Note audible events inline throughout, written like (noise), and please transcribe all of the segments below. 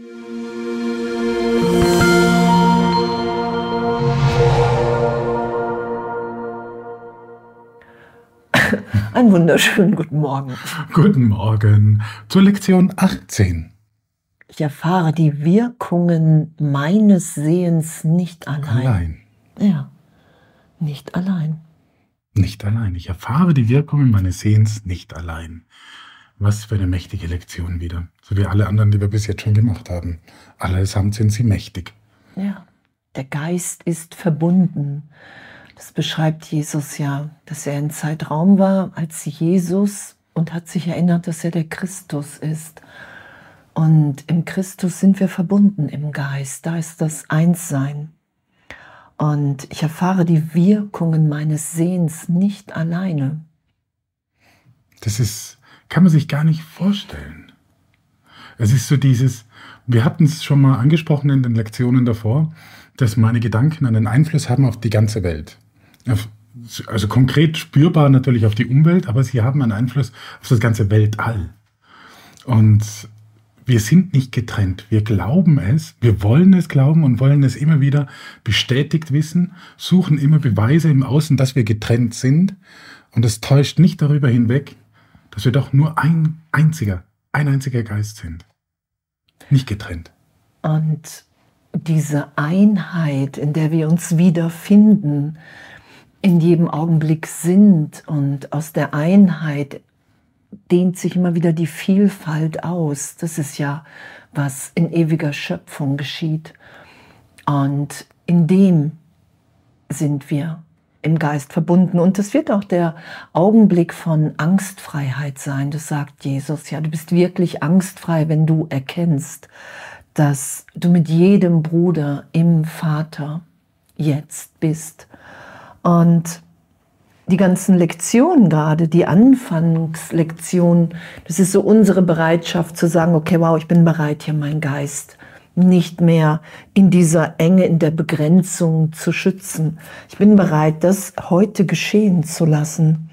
(laughs) Einen wunderschönen guten Morgen. Guten Morgen zur Lektion 18. Ich erfahre die Wirkungen meines Sehens nicht allein. Allein. Ja, nicht allein. Nicht allein. Ich erfahre die Wirkungen meines Sehens nicht allein. Was für eine mächtige Lektion wieder. So wie alle anderen, die wir bis jetzt schon gemacht haben. Allesamt sind sie mächtig. Ja, der Geist ist verbunden. Das beschreibt Jesus ja, dass er in Zeitraum war als Jesus und hat sich erinnert, dass er der Christus ist. Und im Christus sind wir verbunden im Geist. Da ist das Einssein. Und ich erfahre die Wirkungen meines Sehens nicht alleine. Das ist, kann man sich gar nicht vorstellen. Es ist so dieses, wir hatten es schon mal angesprochen in den Lektionen davor, dass meine Gedanken einen Einfluss haben auf die ganze Welt. Auf, also konkret spürbar natürlich auf die Umwelt, aber sie haben einen Einfluss auf das ganze Weltall. Und wir sind nicht getrennt. Wir glauben es, wir wollen es glauben und wollen es immer wieder bestätigt wissen, suchen immer Beweise im Außen, dass wir getrennt sind. Und es täuscht nicht darüber hinweg, dass wir doch nur ein einziger, ein einziger Geist sind. Nicht getrennt. Und diese Einheit, in der wir uns wiederfinden, in jedem Augenblick sind und aus der Einheit dehnt sich immer wieder die Vielfalt aus. Das ist ja, was in ewiger Schöpfung geschieht. Und in dem sind wir im Geist verbunden. Und das wird auch der Augenblick von Angstfreiheit sein. Das sagt Jesus. Ja, du bist wirklich angstfrei, wenn du erkennst, dass du mit jedem Bruder im Vater jetzt bist. Und die ganzen Lektionen gerade, die Anfangslektionen, das ist so unsere Bereitschaft zu sagen, okay, wow, ich bin bereit, hier meinen Geist nicht mehr in dieser Enge, in der Begrenzung zu schützen. Ich bin bereit, das heute geschehen zu lassen.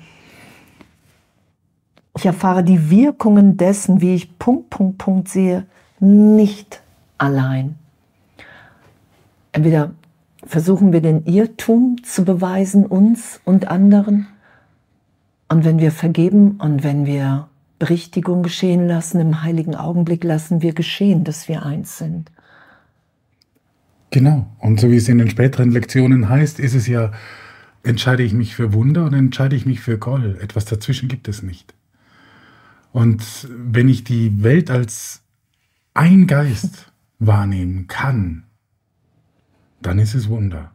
Ich erfahre die Wirkungen dessen, wie ich Punkt, Punkt, Punkt sehe, nicht allein. Entweder versuchen wir den Irrtum zu beweisen, uns und anderen. Und wenn wir vergeben und wenn wir Berichtigung geschehen lassen, im heiligen Augenblick lassen wir geschehen, dass wir eins sind. Genau. Und so wie es in den späteren Lektionen heißt, ist es ja, entscheide ich mich für Wunder oder entscheide ich mich für Groll. Etwas dazwischen gibt es nicht. Und wenn ich die Welt als ein Geist (laughs) wahrnehmen kann, dann ist es Wunder.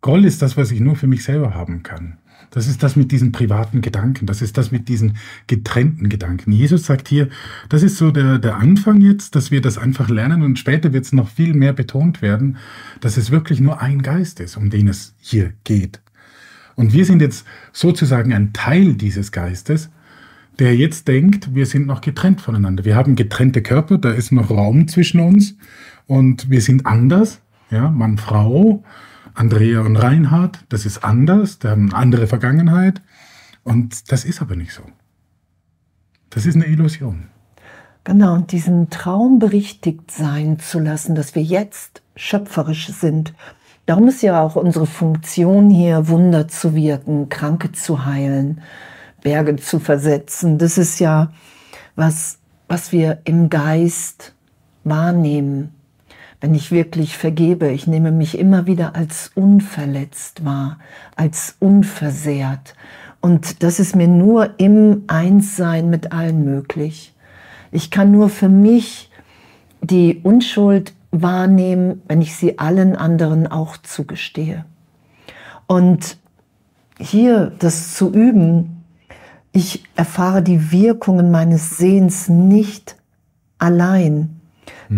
Groll ist das, was ich nur für mich selber haben kann. Das ist das mit diesen privaten Gedanken, das ist das mit diesen getrennten Gedanken. Jesus sagt hier, das ist so der, der Anfang jetzt, dass wir das einfach lernen und später wird es noch viel mehr betont werden, dass es wirklich nur ein Geist ist, um den es hier geht. Und wir sind jetzt sozusagen ein Teil dieses Geistes, der jetzt denkt, wir sind noch getrennt voneinander. Wir haben getrennte Körper, da ist noch Raum zwischen uns und wir sind anders, ja, Mann, Frau, Andrea und Reinhard, das ist anders, die haben eine andere Vergangenheit. Und das ist aber nicht so. Das ist eine Illusion. Genau, und diesen Traum berichtigt sein zu lassen, dass wir jetzt schöpferisch sind. Darum ist ja auch unsere Funktion hier, Wunder zu wirken, Kranke zu heilen, Berge zu versetzen. Das ist ja was, was wir im Geist wahrnehmen wenn ich wirklich vergebe, ich nehme mich immer wieder als unverletzt wahr, als unversehrt. Und das ist mir nur im Einssein mit allen möglich. Ich kann nur für mich die Unschuld wahrnehmen, wenn ich sie allen anderen auch zugestehe. Und hier das zu üben, ich erfahre die Wirkungen meines Sehens nicht allein.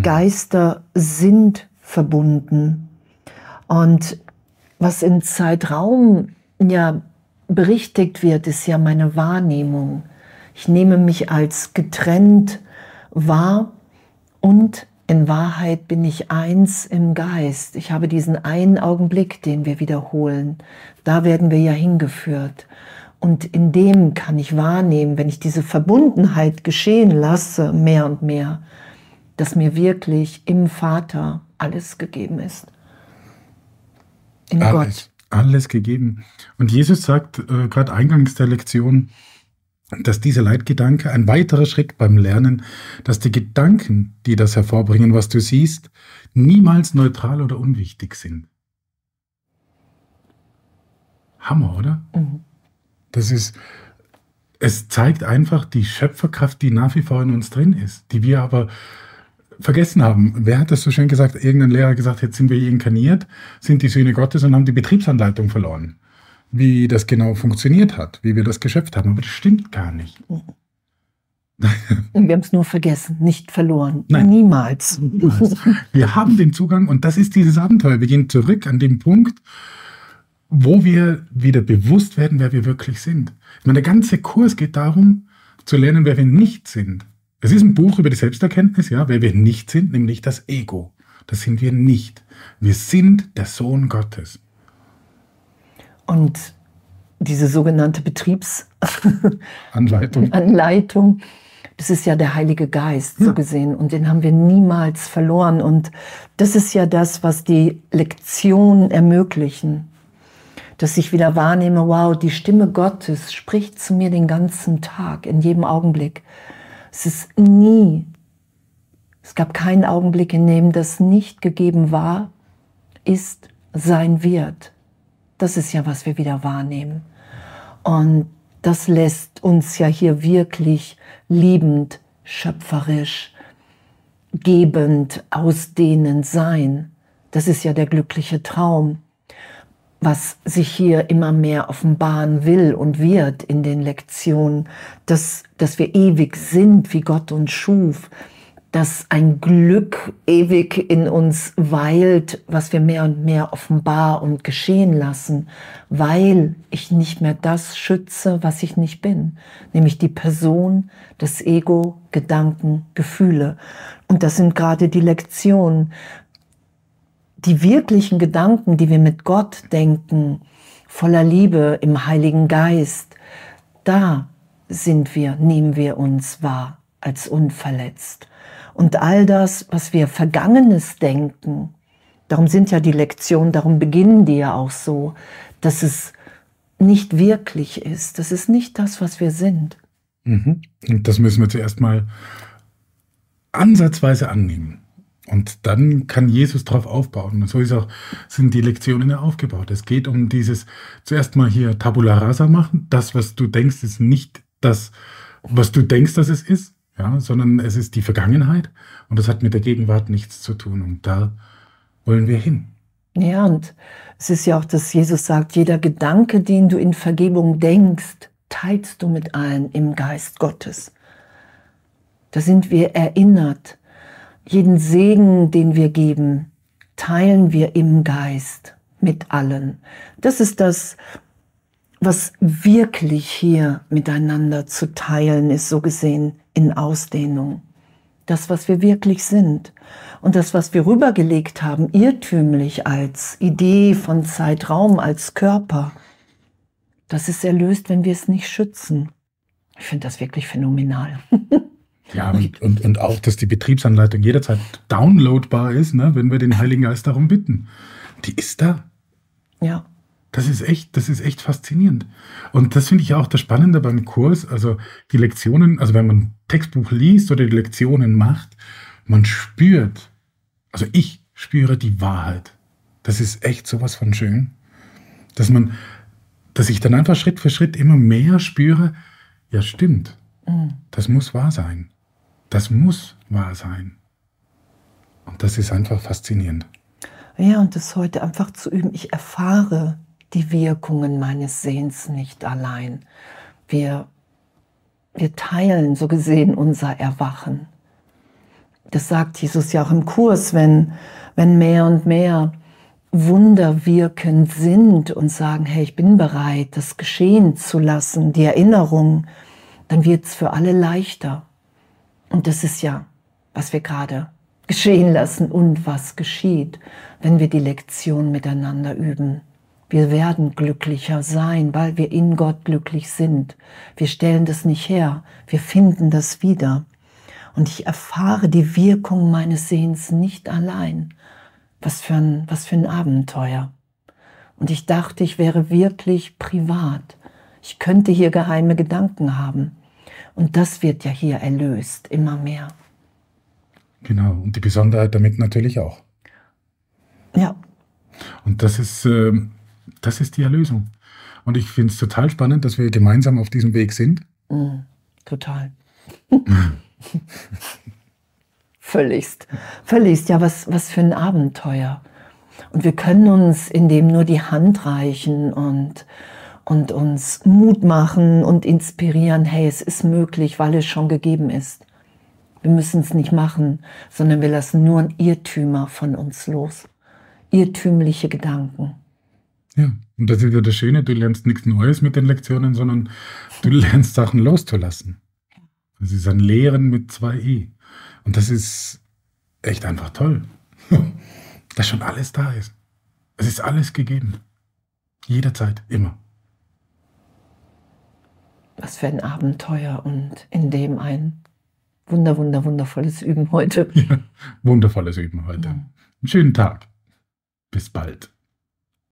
Geister sind verbunden. Und was in Zeitraum ja berichtigt wird, ist ja meine Wahrnehmung. Ich nehme mich als getrennt wahr und in Wahrheit bin ich eins im Geist. Ich habe diesen einen Augenblick, den wir wiederholen. Da werden wir ja hingeführt. Und in dem kann ich wahrnehmen, wenn ich diese Verbundenheit geschehen lasse, mehr und mehr, dass mir wirklich im Vater alles gegeben ist. In alles, Gott. Alles gegeben. Und Jesus sagt äh, gerade eingangs der Lektion, dass dieser Leitgedanke ein weiterer Schritt beim Lernen, dass die Gedanken, die das hervorbringen, was du siehst, niemals neutral oder unwichtig sind. Hammer, oder? Mhm. Das ist, es zeigt einfach die Schöpferkraft, die nach wie vor in uns drin ist, die wir aber vergessen haben. Wer hat das so schön gesagt? Irgendein Lehrer hat gesagt, jetzt sind wir inkarniert, sind die Söhne Gottes und haben die Betriebsanleitung verloren. Wie das genau funktioniert hat, wie wir das geschöpft haben. Aber das stimmt gar nicht. (laughs) wir haben es nur vergessen, nicht verloren. Nein. Niemals. Niemals. Wir haben den Zugang und das ist dieses Abenteuer. Wir gehen zurück an den Punkt, wo wir wieder bewusst werden, wer wir wirklich sind. Ich meine, der ganze Kurs geht darum, zu lernen, wer wir nicht sind. Es ist ein Buch über die Selbsterkenntnis, ja, wer wir nicht sind, nämlich das Ego. Das sind wir nicht. Wir sind der Sohn Gottes. Und diese sogenannte Betriebsanleitung, (laughs) Anleitung, das ist ja der Heilige Geist, ja. so gesehen. Und den haben wir niemals verloren. Und das ist ja das, was die Lektionen ermöglichen dass ich wieder wahrnehme, wow, die Stimme Gottes spricht zu mir den ganzen Tag, in jedem Augenblick. Es ist nie, es gab keinen Augenblick, in dem das nicht gegeben war, ist, sein wird. Das ist ja, was wir wieder wahrnehmen. Und das lässt uns ja hier wirklich liebend, schöpferisch, gebend, ausdehnend sein. Das ist ja der glückliche Traum was sich hier immer mehr offenbaren will und wird in den Lektionen, dass, dass wir ewig sind, wie Gott uns schuf, dass ein Glück ewig in uns weilt, was wir mehr und mehr offenbar und geschehen lassen, weil ich nicht mehr das schütze, was ich nicht bin, nämlich die Person, das Ego, Gedanken, Gefühle. Und das sind gerade die Lektionen, die wirklichen Gedanken, die wir mit Gott denken, voller Liebe im Heiligen Geist, da sind wir, nehmen wir uns wahr als unverletzt. Und all das, was wir Vergangenes denken, darum sind ja die Lektionen, darum beginnen die ja auch so, dass es nicht wirklich ist. Das ist nicht das, was wir sind. Mhm. Das müssen wir zuerst mal ansatzweise annehmen. Und dann kann Jesus darauf aufbauen. Und so ist auch, sind die Lektionen ja aufgebaut. Es geht um dieses, zuerst mal hier Tabula rasa machen. Das, was du denkst, ist nicht das, was du denkst, dass es ist, ja, sondern es ist die Vergangenheit. Und das hat mit der Gegenwart nichts zu tun. Und da wollen wir hin. Ja, und es ist ja auch, dass Jesus sagt, jeder Gedanke, den du in Vergebung denkst, teilst du mit allen im Geist Gottes. Da sind wir erinnert jeden Segen, den wir geben, teilen wir im Geist mit allen. Das ist das, was wirklich hier miteinander zu teilen ist, so gesehen in Ausdehnung. Das, was wir wirklich sind. Und das, was wir rübergelegt haben, irrtümlich als Idee von Zeitraum, als Körper, das ist erlöst, wenn wir es nicht schützen. Ich finde das wirklich phänomenal. (laughs) Ja, und, und, und auch, dass die Betriebsanleitung jederzeit downloadbar ist, ne, wenn wir den Heiligen Geist darum bitten. Die ist da. Ja. Das ist echt, das ist echt faszinierend. Und das finde ich auch das Spannende beim Kurs. Also die Lektionen, also wenn man Textbuch liest oder die Lektionen macht, man spürt, also ich spüre die Wahrheit. Das ist echt sowas von schön. Dass man, dass ich dann einfach Schritt für Schritt immer mehr spüre, ja stimmt, mhm. das muss wahr sein. Das muss wahr sein. Und das ist einfach faszinierend. Ja, und das heute einfach zu üben. Ich erfahre die Wirkungen meines Sehens nicht allein. Wir, wir teilen so gesehen unser Erwachen. Das sagt Jesus ja auch im Kurs, wenn, wenn mehr und mehr Wunder wirkend sind und sagen, hey, ich bin bereit, das geschehen zu lassen, die Erinnerung, dann wird es für alle leichter. Und das ist ja, was wir gerade geschehen lassen und was geschieht, wenn wir die Lektion miteinander üben. Wir werden glücklicher sein, weil wir in Gott glücklich sind. Wir stellen das nicht her, wir finden das wieder. Und ich erfahre die Wirkung meines Sehens nicht allein. Was für ein, was für ein Abenteuer. Und ich dachte, ich wäre wirklich privat. Ich könnte hier geheime Gedanken haben. Und das wird ja hier erlöst, immer mehr. Genau, und die Besonderheit damit natürlich auch. Ja. Und das ist, äh, das ist die Erlösung. Und ich finde es total spannend, dass wir gemeinsam auf diesem Weg sind. Mm, total. (laughs) Völligst. Völligst. Ja, was, was für ein Abenteuer. Und wir können uns in dem nur die Hand reichen und, und uns Mut machen und inspirieren. Hey, es ist möglich, weil es schon gegeben ist. Wir müssen es nicht machen, sondern wir lassen nur ein Irrtümer von uns los. Irrtümliche Gedanken. Ja, und das ist ja das Schöne, du lernst nichts Neues mit den Lektionen, sondern du lernst Sachen loszulassen. Das ist ein Lehren mit zwei E. Und das ist echt einfach toll, (laughs) dass schon alles da ist. Es ist alles gegeben. Jederzeit, immer. Was für ein Abenteuer und in dem ein wunder, wunder, wundervolles Üben heute. Ja, wundervolles Üben heute. Ja. Einen schönen Tag. Bis bald.